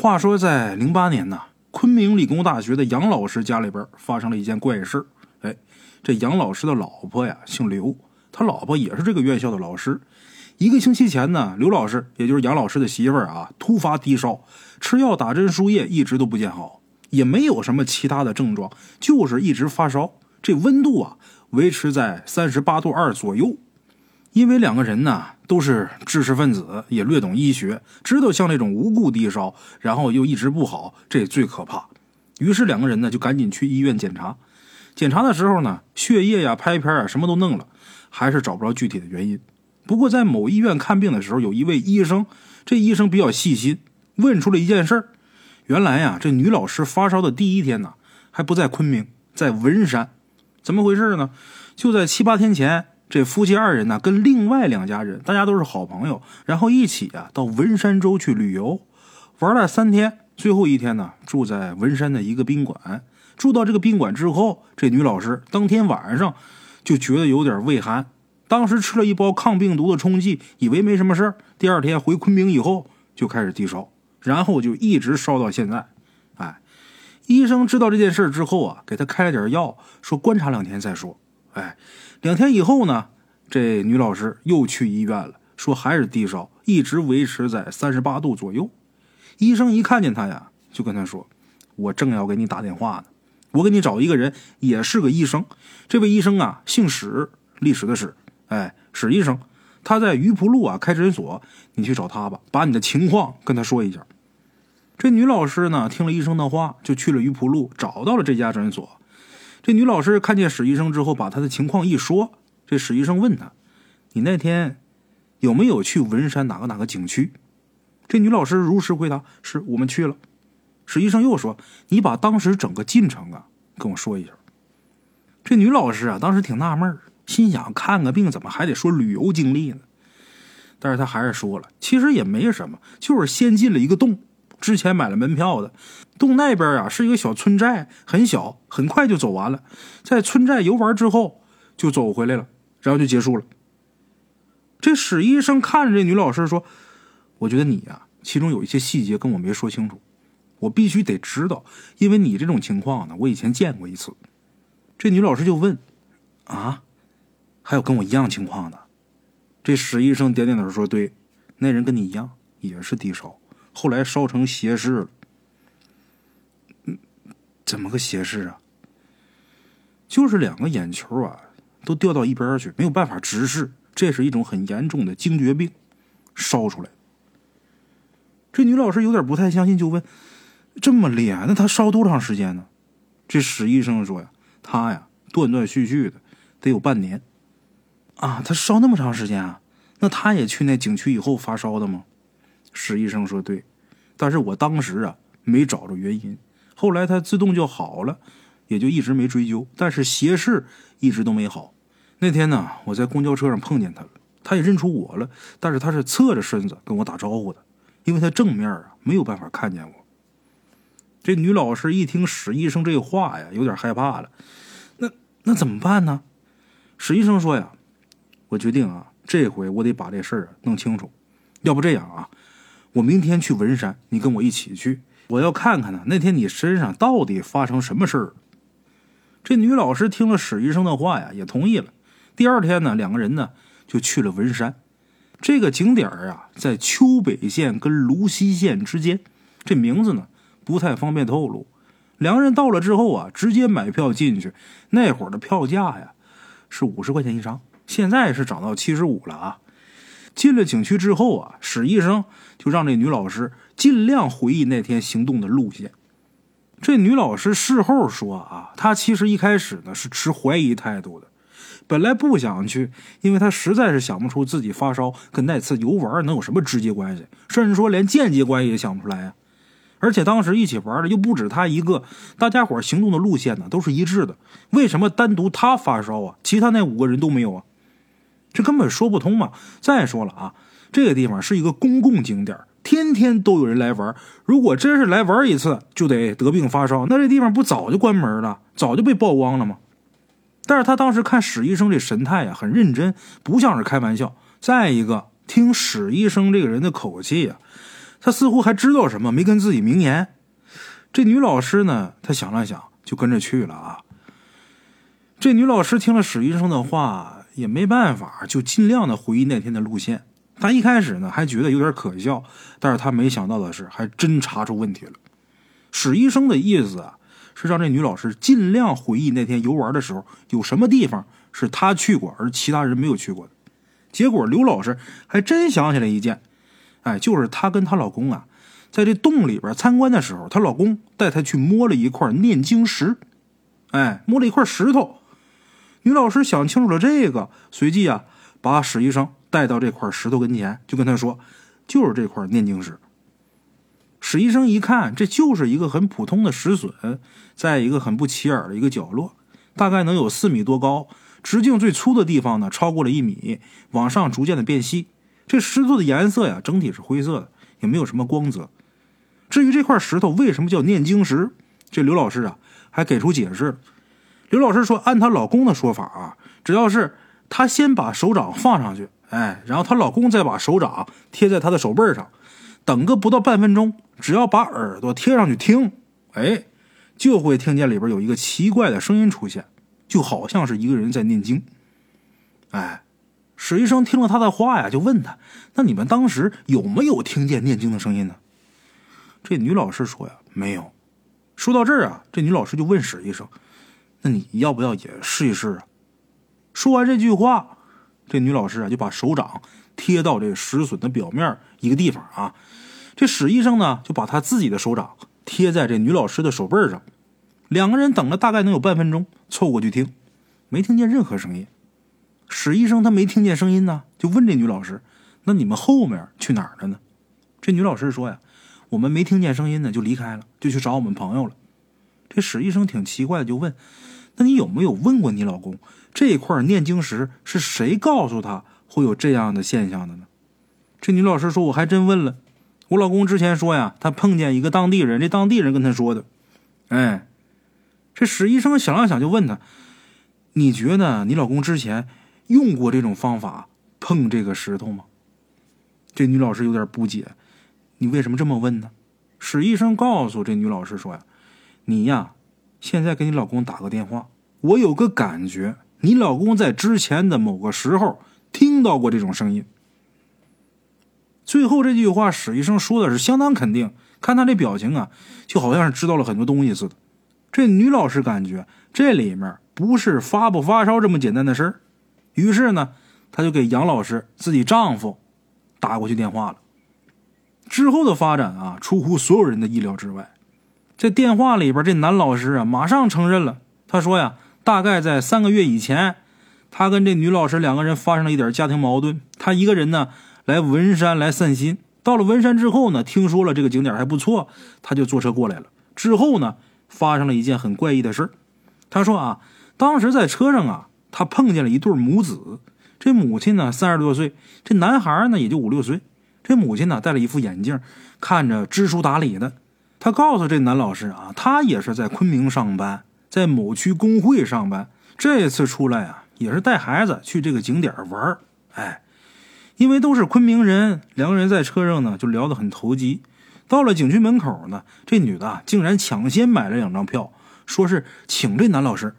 话说在零八年呢，昆明理工大学的杨老师家里边发生了一件怪事哎，这杨老师的老婆呀姓刘，他老婆也是这个院校的老师。一个星期前呢，刘老师也就是杨老师的媳妇儿啊，突发低烧，吃药打针输液一直都不见好，也没有什么其他的症状，就是一直发烧，这温度啊维持在三十八度二左右。因为两个人呢都是知识分子，也略懂医学，知道像这种无故低烧，然后又一直不好，这最可怕。于是两个人呢就赶紧去医院检查。检查的时候呢，血液呀、拍片啊什么都弄了，还是找不着具体的原因。不过在某医院看病的时候，有一位医生，这医生比较细心，问出了一件事儿。原来呀，这女老师发烧的第一天呢，还不在昆明，在文山。怎么回事呢？就在七八天前。这夫妻二人呢，跟另外两家人，大家都是好朋友，然后一起啊到文山州去旅游，玩了三天，最后一天呢住在文山的一个宾馆。住到这个宾馆之后，这女老师当天晚上就觉得有点畏寒，当时吃了一包抗病毒的冲剂，以为没什么事儿。第二天回昆明以后就开始低烧，然后就一直烧到现在。哎，医生知道这件事之后啊，给他开了点药，说观察两天再说。哎。两天以后呢，这女老师又去医院了，说还是低烧，一直维持在三十八度左右。医生一看见她呀，就跟她说：“我正要给你打电话呢，我给你找一个人，也是个医生。这位医生啊，姓史，历史的史，哎，史医生，他在榆浦路啊开诊所，你去找他吧，把你的情况跟他说一下。”这女老师呢，听了医生的话，就去了榆浦路，找到了这家诊所。这女老师看见史医生之后，把她的情况一说。这史医生问她：“你那天有没有去文山哪个哪个景区？”这女老师如实回答：“是我们去了。”史医生又说：“你把当时整个进程啊跟我说一下。”这女老师啊，当时挺纳闷心想：看个病怎么还得说旅游经历呢？但是她还是说了：“其实也没什么，就是先进了一个洞。”之前买了门票的，洞那边啊是一个小村寨，很小，很快就走完了。在村寨游玩之后，就走回来了，然后就结束了。这史医生看着这女老师说：“我觉得你呀，其中有一些细节跟我没说清楚，我必须得知道，因为你这种情况呢，我以前见过一次。”这女老师就问：“啊，还有跟我一样情况的？”这史医生点点头说：“对，那人跟你一样，也是低烧。”后来烧成斜视了，嗯，怎么个斜视啊？就是两个眼球啊都掉到一边去，没有办法直视，这是一种很严重的惊厥病，烧出来。这女老师有点不太相信，就问：“这么厉害？那他烧多长时间呢？”这史医生说：“呀，他呀断断续续的，得有半年。啊，他烧那么长时间啊？那他也去那景区以后发烧的吗？”史医生说：“对，但是我当时啊没找着原因，后来他自动就好了，也就一直没追究。但是斜视一直都没好。那天呢，我在公交车上碰见他了，他也认出我了，但是他是侧着身子跟我打招呼的，因为他正面啊没有办法看见我。”这女老师一听史医生这话呀，有点害怕了。那那怎么办呢？史医生说：“呀，我决定啊，这回我得把这事儿弄清楚。”要不这样啊，我明天去文山，你跟我一起去。我要看看呢，那天你身上到底发生什么事儿。这女老师听了史医生的话呀，也同意了。第二天呢，两个人呢就去了文山。这个景点儿啊，在丘北县跟泸西县之间。这名字呢不太方便透露。两个人到了之后啊，直接买票进去。那会儿的票价呀是五十块钱一张，现在是涨到七十五了啊。进了景区之后啊，史医生就让这女老师尽量回忆那天行动的路线。这女老师事后说啊，她其实一开始呢是持怀疑态度的，本来不想去，因为她实在是想不出自己发烧跟那次游玩能有什么直接关系，甚至说连间接关系也想不出来啊。而且当时一起玩的又不止她一个，大家伙行动的路线呢都是一致的，为什么单独她发烧啊，其他那五个人都没有啊？这根本说不通嘛！再说了啊，这个地方是一个公共景点，天天都有人来玩。如果真是来玩一次就得得病发烧，那这地方不早就关门了，早就被曝光了吗？但是他当时看史医生这神态呀，很认真，不像是开玩笑。再一个，听史医生这个人的口气呀，他似乎还知道什么，没跟自己明言。这女老师呢，她想了想，就跟着去了啊。这女老师听了史医生的话，也没办法，就尽量的回忆那天的路线。她一开始呢，还觉得有点可笑，但是她没想到的是，还真查出问题了。史医生的意思啊，是让这女老师尽量回忆那天游玩的时候有什么地方是她去过，而其他人没有去过的。结果刘老师还真想起来一件，哎，就是她跟她老公啊，在这洞里边参观的时候，她老公带她去摸了一块念经石，哎，摸了一块石头。女老师想清楚了这个，随即啊，把史医生带到这块石头跟前，就跟他说：“就是这块念经石。”史医生一看，这就是一个很普通的石笋，在一个很不起眼的一个角落，大概能有四米多高，直径最粗的地方呢超过了一米，往上逐渐的变细。这石头的颜色呀，整体是灰色的，也没有什么光泽。至于这块石头为什么叫念经石，这刘老师啊还给出解释。刘老师说：“按她老公的说法啊，只要是她先把手掌放上去，哎，然后她老公再把手掌贴在她的手背上，等个不到半分钟，只要把耳朵贴上去听，哎，就会听见里边有一个奇怪的声音出现，就好像是一个人在念经。”哎，史医生听了他的话呀，就问他：“那你们当时有没有听见念经的声音呢？”这女老师说：“呀，没有。”说到这儿啊，这女老师就问史医生。那你要不要也试一试啊？说完这句话，这女老师啊就把手掌贴到这石笋的表面一个地方啊。这史医生呢就把他自己的手掌贴在这女老师的手背上。两个人等了大概能有半分钟，凑过去听，没听见任何声音。史医生他没听见声音呢，就问这女老师：“那你们后面去哪儿了呢？”这女老师说：“呀，我们没听见声音呢，就离开了，就去找我们朋友了。”这史医生挺奇怪的，就问。那你有没有问过你老公，这块念经石是谁告诉他会有这样的现象的呢？这女老师说：“我还真问了，我老公之前说呀，他碰见一个当地人，这当地人跟他说的。”哎，这史医生想了想，就问他：“你觉得你老公之前用过这种方法碰这个石头吗？”这女老师有点不解：“你为什么这么问呢？”史医生告诉这女老师说：“呀，你呀。”现在给你老公打个电话，我有个感觉，你老公在之前的某个时候听到过这种声音。最后这句话，史医生说的是相当肯定，看他这表情啊，就好像是知道了很多东西似的。这女老师感觉这里面不是发不发烧这么简单的事儿，于是呢，她就给杨老师自己丈夫打过去电话了。之后的发展啊，出乎所有人的意料之外。这电话里边，这男老师啊，马上承认了。他说呀，大概在三个月以前，他跟这女老师两个人发生了一点家庭矛盾。他一个人呢来文山来散心，到了文山之后呢，听说了这个景点还不错，他就坐车过来了。之后呢，发生了一件很怪异的事他说啊，当时在车上啊，他碰见了一对母子。这母亲呢三十多岁，这男孩呢也就五六岁。这母亲呢戴了一副眼镜，看着知书达理的。他告诉这男老师啊，他也是在昆明上班，在某区工会上班。这次出来啊，也是带孩子去这个景点玩哎，因为都是昆明人，两个人在车上呢就聊得很投机。到了景区门口呢，这女的竟然抢先买了两张票，说是请这男老师。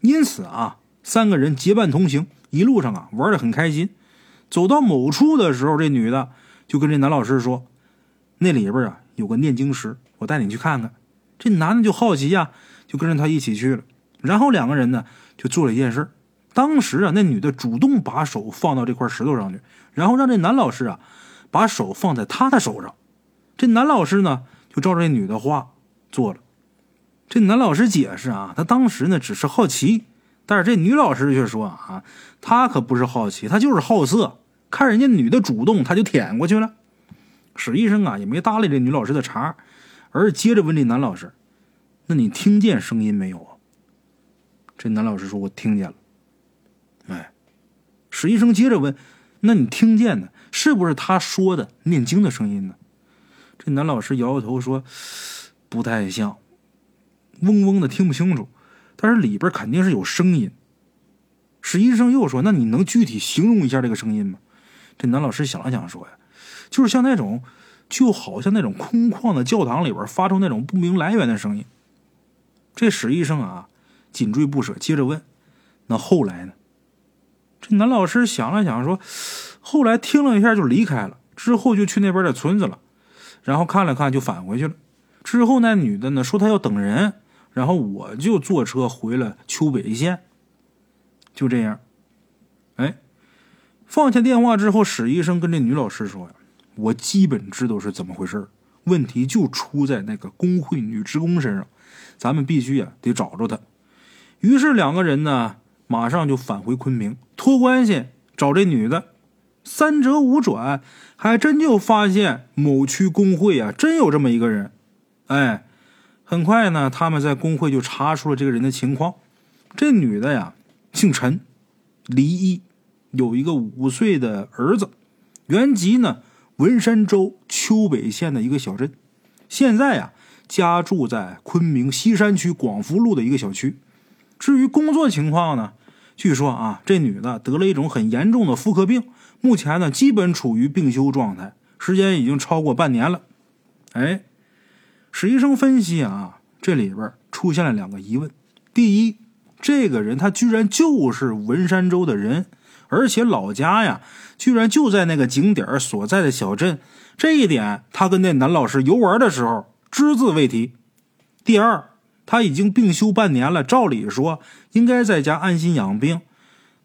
因此啊，三个人结伴同行，一路上啊玩得很开心。走到某处的时候，这女的就跟这男老师说：“那里边啊。”有个念经石，我带你去看看。这男的就好奇呀，就跟着他一起去了。然后两个人呢，就做了一件事。当时啊，那女的主动把手放到这块石头上去，然后让这男老师啊，把手放在他的手上。这男老师呢，就照着这女的话做了。这男老师解释啊，他当时呢只是好奇，但是这女老师却说啊，他可不是好奇，他就是好色，看人家女的主动，他就舔过去了。史医生啊，也没搭理这女老师的茬，而是接着问这男老师：“那你听见声音没有啊？”这男老师说：“我听见了。”哎，史医生接着问：“那你听见的是不是他说的念经的声音呢？”这男老师摇摇头说：“不太像，嗡嗡的听不清楚，但是里边肯定是有声音。”史医生又说：“那你能具体形容一下这个声音吗？”这男老师想了想说：“呀。”就是像那种就好像那种空旷的教堂里边发出那种不明来源的声音。这史医生啊，紧追不舍，接着问：“那后来呢？”这男老师想了想说：“后来听了一下就离开了，之后就去那边的村子了，然后看了看就返回去了。之后那女的呢说她要等人，然后我就坐车回了丘北县。就这样，哎，放下电话之后，史医生跟这女老师说呀：‘我基本知道是怎么回事问题就出在那个工会女职工身上，咱们必须呀得找着她。’于是两个人呢。”马上就返回昆明，托关系找这女的。三折五转，还真就发现某区工会啊，真有这么一个人。哎，很快呢，他们在工会就查出了这个人的情况。这女的呀，姓陈，离异，有一个五岁的儿子，原籍呢文山州丘北县的一个小镇，现在呀家住在昆明西山区广福路的一个小区。至于工作情况呢？据说啊，这女的得了一种很严重的妇科病，目前呢基本处于病休状态，时间已经超过半年了。哎，史医生分析啊，这里边出现了两个疑问：第一，这个人他居然就是文山州的人，而且老家呀居然就在那个景点所在的小镇，这一点他跟那男老师游玩的时候只字未提。第二。他已经病休半年了，照理说应该在家安心养病。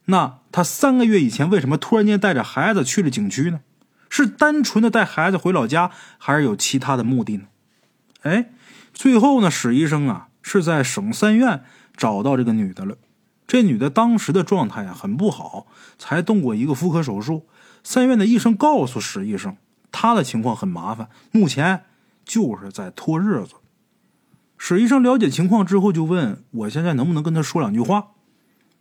那他三个月以前为什么突然间带着孩子去了景区呢？是单纯的带孩子回老家，还是有其他的目的呢？哎，最后呢，史医生啊是在省三院找到这个女的了。这女的当时的状态啊很不好，才动过一个妇科手术。三院的医生告诉史医生，她的情况很麻烦，目前就是在拖日子。史医生了解情况之后，就问我现在能不能跟她说两句话。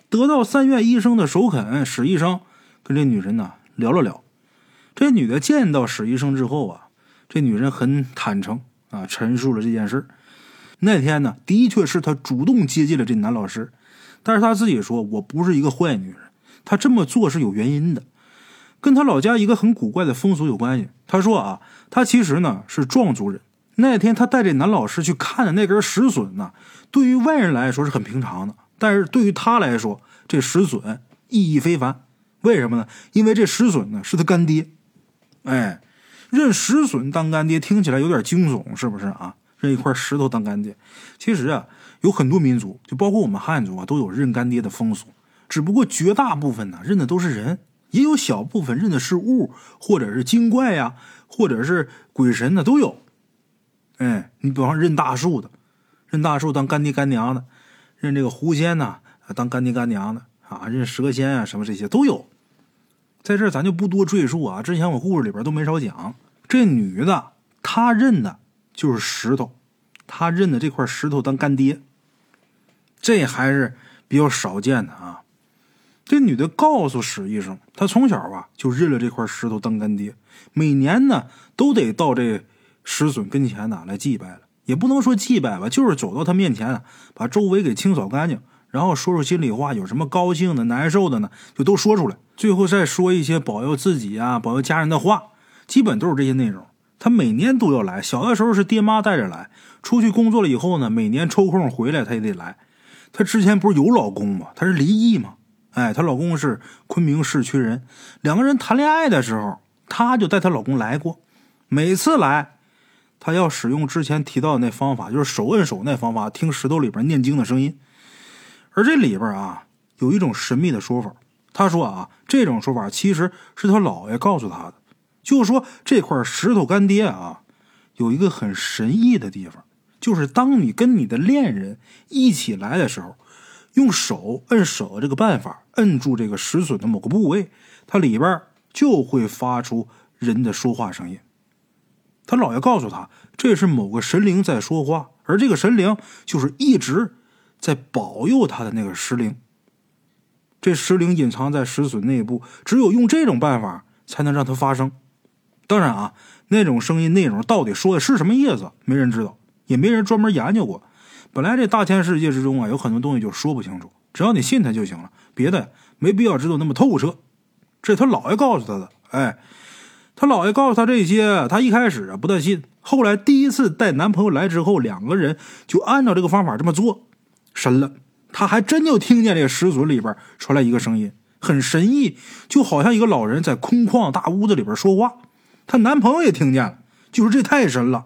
得到三院医生的首肯，史医生跟这女人呢聊了聊。这女的见到史医生之后啊，这女人很坦诚啊，陈述了这件事。那天呢，的确是她主动接近了这男老师，但是她自己说我不是一个坏女人，她这么做是有原因的，跟她老家一个很古怪的风俗有关系。她说啊，她其实呢是壮族人。那天他带着男老师去看的那根石笋呢，对于外人来说是很平常的，但是对于他来说，这石笋意义非凡。为什么呢？因为这石笋呢是他干爹。哎，认石笋当干爹听起来有点惊悚，是不是啊？认一块石头当干爹，其实啊，有很多民族，就包括我们汉族啊，都有认干爹的风俗。只不过绝大部分呢认的都是人，也有小部分认的是物，或者是精怪呀，或者是鬼神的都有。哎，你比方认大树的，认大树当干爹干娘的，认这个狐仙呐当干爹干娘的啊，认蛇仙啊什么这些都有。在这咱就不多赘述啊，之前我故事里边都没少讲。这女的她认的就是石头，她认的这块石头当干爹，这还是比较少见的啊。这女的告诉史医生，她从小啊就认了这块石头当干爹，每年呢都得到这。石笋跟前呢，来祭拜了，也不能说祭拜吧，就是走到他面前啊，把周围给清扫干净，然后说说心里话，有什么高兴的、难受的呢，就都说出来，最后再说一些保佑自己啊、保佑家人的话，基本都是这些内容。他每年都要来，小的时候是爹妈带着来，出去工作了以后呢，每年抽空回来他也得来。她之前不是有老公吗？他是离异吗？哎，她老公是昆明市区人，两个人谈恋爱的时候，她就带她老公来过，每次来。他要使用之前提到的那方法，就是手摁手那方法，听石头里边念经的声音。而这里边啊，有一种神秘的说法。他说啊，这种说法其实是他姥爷告诉他的，就说这块石头干爹啊，有一个很神异的地方，就是当你跟你的恋人一起来的时候，用手摁手的这个办法，摁住这个石笋的某个部位，它里边就会发出人的说话声音。他姥爷告诉他，这是某个神灵在说话，而这个神灵就是一直在保佑他的那个石灵。这石灵隐藏在石笋内部，只有用这种办法才能让它发声。当然啊，那种声音内容到底说的是什么意思，没人知道，也没人专门研究过。本来这大千世界之中啊，有很多东西就说不清楚，只要你信他就行了，别的没必要知道那么透彻。这他姥爷告诉他的，哎。他姥爷告诉他这些，他一开始啊不大信，后来第一次带男朋友来之后，两个人就按照这个方法这么做，神了，他还真就听见这个石笋里边传来一个声音，很神异，就好像一个老人在空旷大屋子里边说话。她男朋友也听见了，就是这太神了。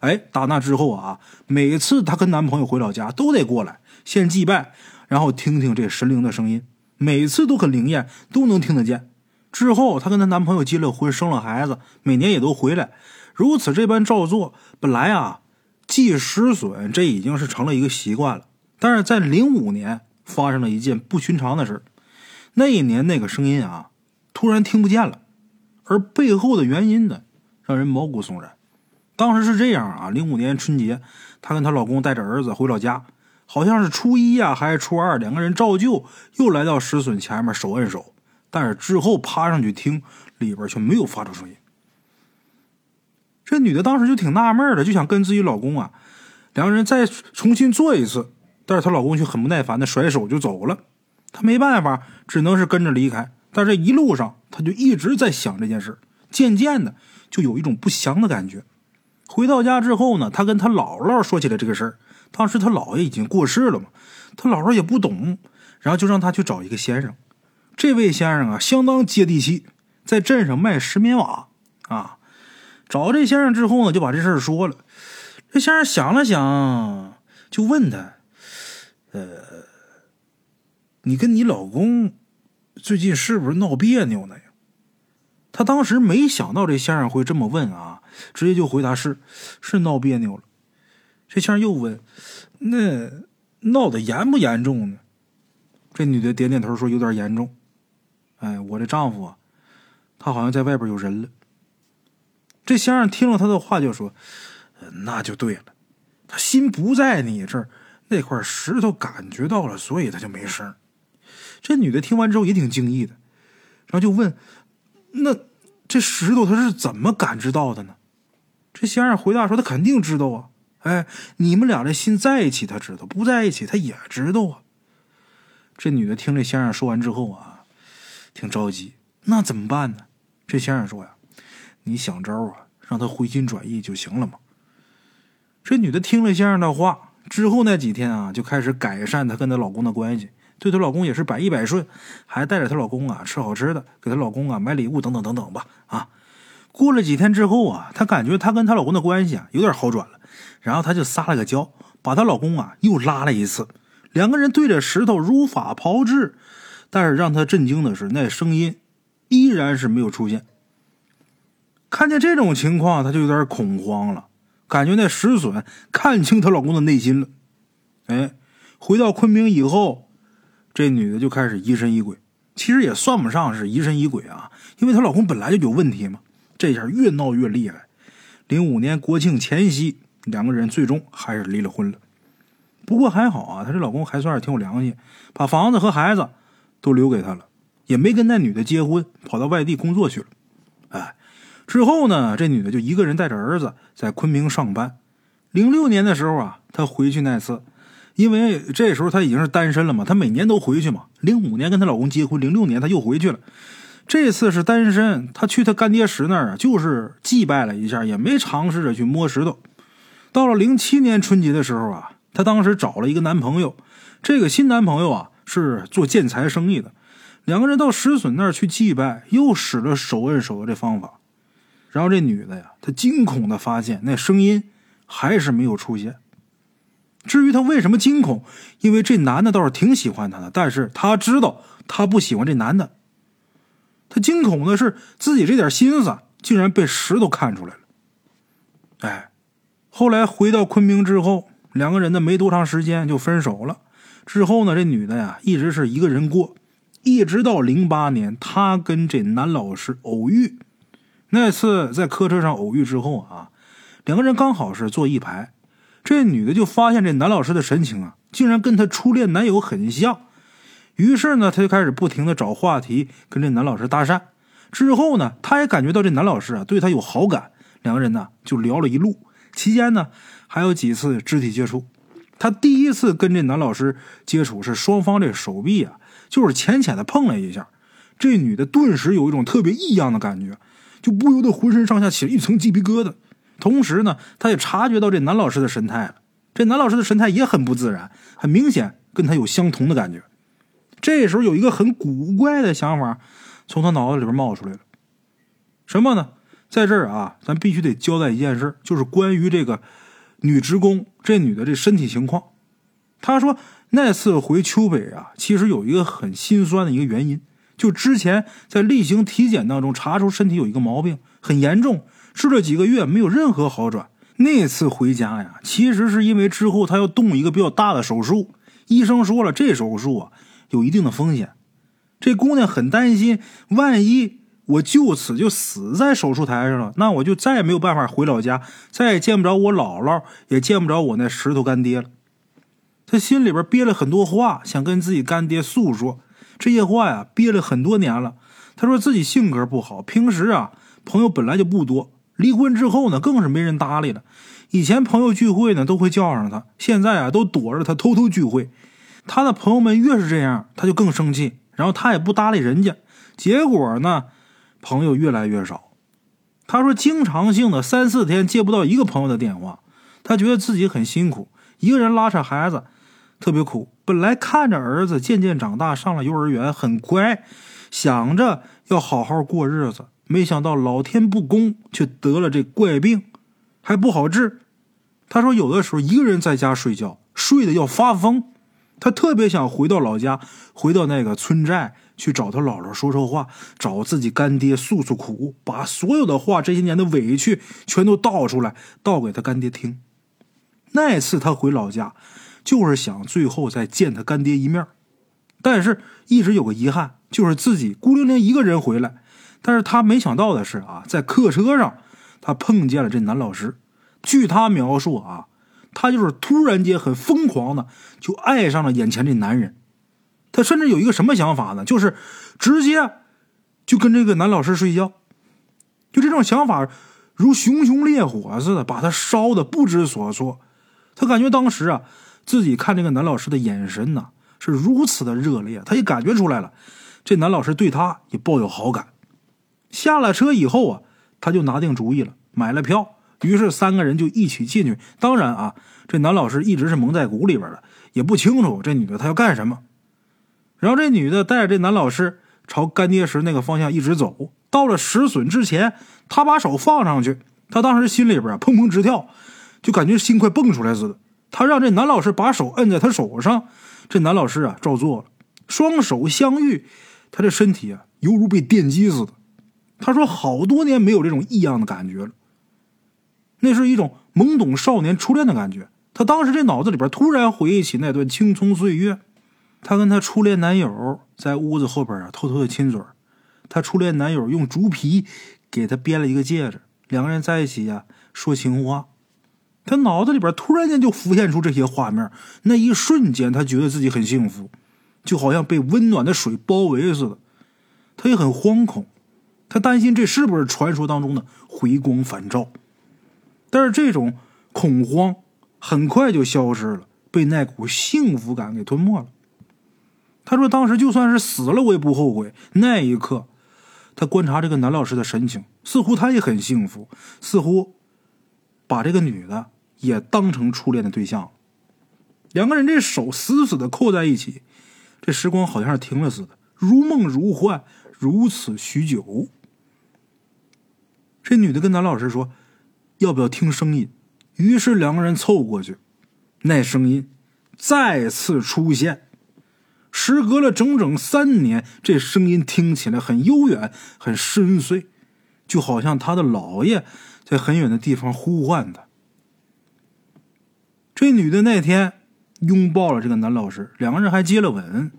哎，打那之后啊，每次她跟男朋友回老家都得过来先祭拜，然后听听这神灵的声音，每次都很灵验，都能听得见。之后，她跟她男朋友结了婚，生了孩子，每年也都回来，如此这般照做。本来啊，祭石笋这已经是成了一个习惯了。但是在零五年发生了一件不寻常的事那一年那个声音啊，突然听不见了，而背后的原因呢，让人毛骨悚然。当时是这样啊，零五年春节，她跟她老公带着儿子回老家，好像是初一呀还是初二，两个人照旧又来到石笋前面手摁手。但是之后趴上去听，里边却没有发出声音。这女的当时就挺纳闷的，就想跟自己老公啊，两个人再重新做一次。但是她老公却很不耐烦的甩手就走了。她没办法，只能是跟着离开。但这一路上，她就一直在想这件事，渐渐的就有一种不祥的感觉。回到家之后呢，她跟她姥姥说起了这个事儿。当时她姥爷已经过世了嘛，她姥姥也不懂，然后就让她去找一个先生。这位先生啊，相当接地气，在镇上卖石棉瓦啊。找这先生之后呢，就把这事儿说了。这先生想了想，就问他：“呃，你跟你老公最近是不是闹别扭呢？”他当时没想到这先生会这么问啊，直接就回答：“是，是闹别扭了。”这先生又问：“那闹得严不严重呢？”这女的点点头说：“有点严重。”哎，我这丈夫啊，他好像在外边有人了。这先生听了他的话，就说：“那就对了，他心不在你这儿，那块石头感觉到了，所以他就没声。”这女的听完之后也挺惊异的，然后就问：“那这石头他是怎么感知到的呢？”这先生回答说：“他肯定知道啊，哎，你们俩这心在一起，他知道；不在一起，他也知道啊。”这女的听这先生说完之后啊。挺着急，那怎么办呢？这先生说呀：“你想招啊，让他回心转意就行了嘛。”这女的听了先生的话之后，那几天啊，就开始改善她跟她老公的关系，对她老公也是百依百顺，还带着她老公啊吃好吃的，给她老公啊买礼物等等等等吧。啊，过了几天之后啊，她感觉她跟她老公的关系啊有点好转了，然后她就撒了个娇，把她老公啊又拉了一次，两个人对着石头如法炮制。但是让她震惊的是，那声音依然是没有出现。看见这种情况，她就有点恐慌了，感觉那石笋看清她老公的内心了。哎，回到昆明以后，这女的就开始疑神疑鬼。其实也算不上是疑神疑鬼啊，因为她老公本来就有问题嘛。这下越闹越厉害。零五年国庆前夕，两个人最终还是离了婚了。不过还好啊，她这老公还算是挺有良心，把房子和孩子。都留给她了，也没跟那女的结婚，跑到外地工作去了。哎，之后呢，这女的就一个人带着儿子在昆明上班。零六年的时候啊，她回去那次，因为这时候她已经是单身了嘛，她每年都回去嘛。零五年跟她老公结婚，零六年她又回去了。这次是单身，她去她干爹石那儿啊，就是祭拜了一下，也没尝试着去摸石头。到了零七年春节的时候啊，她当时找了一个男朋友，这个新男朋友啊。是做建材生意的，两个人到石笋那儿去祭拜，又使了手摁手的这方法，然后这女的呀，她惊恐的发现那声音还是没有出现。至于她为什么惊恐，因为这男的倒是挺喜欢她的，但是她知道她不喜欢这男的。他惊恐的是自己这点心思竟然被石头看出来了。哎，后来回到昆明之后，两个人呢没多长时间就分手了。之后呢，这女的呀一直是一个人过，一直到零八年，她跟这男老师偶遇。那次在客车上偶遇之后啊，两个人刚好是坐一排，这女的就发现这男老师的神情啊，竟然跟她初恋男友很像。于是呢，他就开始不停的找话题跟这男老师搭讪。之后呢，他也感觉到这男老师啊对他有好感，两个人呢就聊了一路。期间呢，还有几次肢体接触。他第一次跟这男老师接触是双方这手臂啊，就是浅浅的碰了一下，这女的顿时有一种特别异样的感觉，就不由得浑身上下起了一层鸡皮疙瘩。同时呢，他也察觉到这男老师的神态了。这男老师的神态也很不自然，很明显跟他有相同的感觉。这时候有一个很古怪的想法从他脑子里边冒出来了，什么呢？在这儿啊，咱必须得交代一件事，就是关于这个女职工这女的这身体情况。他说那次回丘北啊，其实有一个很心酸的一个原因，就之前在例行体检当中查出身体有一个毛病，很严重，治了几个月没有任何好转。那次回家呀，其实是因为之后他要动一个比较大的手术，医生说了，这手术啊有一定的风险。这姑娘很担心，万一……我就此就死在手术台上了，那我就再也没有办法回老家，再也见不着我姥姥，也见不着我那石头干爹了。她心里边憋了很多话，想跟自己干爹诉说。这些话呀，憋了很多年了。她说自己性格不好，平时啊朋友本来就不多，离婚之后呢更是没人搭理了。以前朋友聚会呢都会叫上他，现在啊都躲着他偷偷聚会。他的朋友们越是这样，他就更生气，然后他也不搭理人家。结果呢？朋友越来越少，他说经常性的三四天接不到一个朋友的电话，他觉得自己很辛苦，一个人拉扯孩子，特别苦。本来看着儿子渐渐长大，上了幼儿园，很乖，想着要好好过日子，没想到老天不公，却得了这怪病，还不好治。他说有的时候一个人在家睡觉，睡得要发疯。他特别想回到老家，回到那个村寨去找他姥姥说说话，找自己干爹诉诉苦，把所有的话、这些年的委屈全都倒出来，倒给他干爹听。那次他回老家，就是想最后再见他干爹一面，但是一直有个遗憾，就是自己孤零零一个人回来。但是他没想到的是啊，在客车上，他碰见了这男老师。据他描述啊。她就是突然间很疯狂的就爱上了眼前这男人，她甚至有一个什么想法呢？就是直接就跟这个男老师睡觉，就这种想法如熊熊烈火似的，把他烧的不知所措。他感觉当时啊，自己看这个男老师的眼神呐是如此的热烈，他也感觉出来了，这男老师对他也抱有好感。下了车以后啊，他就拿定主意了，买了票。于是三个人就一起进去。当然啊，这男老师一直是蒙在鼓里边的，也不清楚这女的她要干什么。然后这女的带着这男老师朝干爹石那个方向一直走，到了石笋之前，他把手放上去。他当时心里边砰砰直跳，就感觉心快蹦出来似的。他让这男老师把手摁在他手上，这男老师啊照做了。双手相遇，他这身体啊犹如被电击似的。他说好多年没有这种异样的感觉了。那是一种懵懂少年初恋的感觉。他当时这脑子里边突然回忆起那段青葱岁月，他跟他初恋男友在屋子后边啊偷偷的亲嘴他初恋男友用竹皮给他编了一个戒指，两个人在一起呀说情话。他脑子里边突然间就浮现出这些画面，那一瞬间他觉得自己很幸福，就好像被温暖的水包围似的。他也很惶恐，他担心这是不是传说当中的回光返照。但是这种恐慌很快就消失了，被那股幸福感给吞没了。他说：“当时就算是死了，我也不后悔。”那一刻，他观察这个男老师的神情，似乎他也很幸福，似乎把这个女的也当成初恋的对象。两个人这手死死的扣在一起，这时光好像是停了似的，如梦如幻，如此许久。这女的跟男老师说。要不要听声音？于是两个人凑过去，那声音再次出现。时隔了整整三年，这声音听起来很悠远、很深邃，就好像他的姥爷在很远的地方呼唤他。这女的那天拥抱了这个男老师，两个人还接了吻。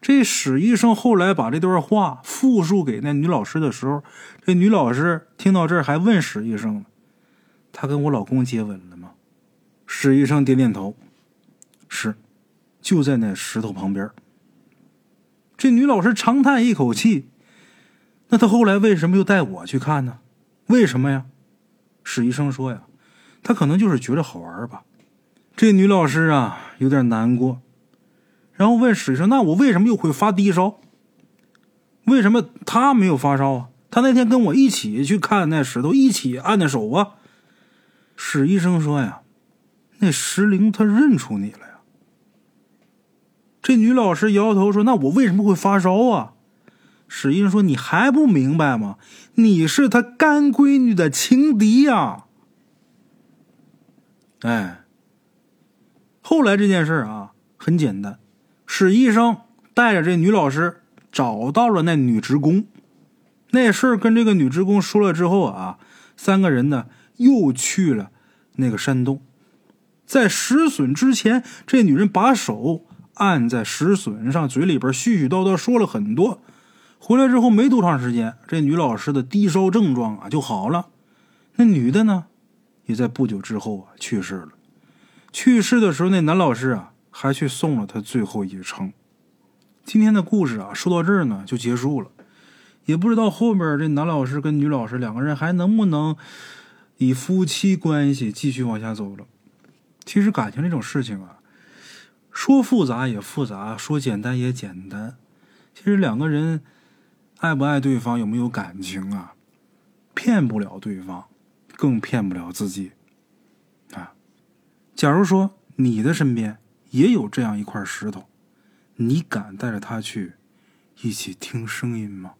这史医生后来把这段话复述给那女老师的时候，这女老师听到这儿还问史医生他跟我老公接吻了吗？史医生点点头，是，就在那石头旁边。这女老师长叹一口气，那她后来为什么又带我去看呢？为什么呀？史医生说呀，他可能就是觉着好玩吧。这女老师啊，有点难过，然后问史医生：“那我为什么又会发低烧？为什么他没有发烧啊？”他那天跟我一起去看那石头，一起按的手啊。史医生说呀，那石灵他认出你了呀。这女老师摇摇头说：“那我为什么会发烧啊？”史医生说：“你还不明白吗？你是他干闺女的情敌呀。”哎，后来这件事啊很简单，史医生带着这女老师找到了那女职工，那事儿跟这个女职工说了之后啊，三个人呢又去了那个山洞，在石笋之前，这女人把手按在石笋上，嘴里边絮絮叨叨说了很多。回来之后没多长时间，这女老师的低烧症状啊就好了，那女的呢？也在不久之后啊去世了。去世的时候，那男老师啊还去送了他最后一程。今天的故事啊说到这儿呢就结束了，也不知道后边这男老师跟女老师两个人还能不能以夫妻关系继续往下走了。其实感情这种事情啊，说复杂也复杂，说简单也简单。其实两个人爱不爱对方，有没有感情啊，骗不了对方。更骗不了自己，啊！假如说你的身边也有这样一块石头，你敢带着他去一起听声音吗？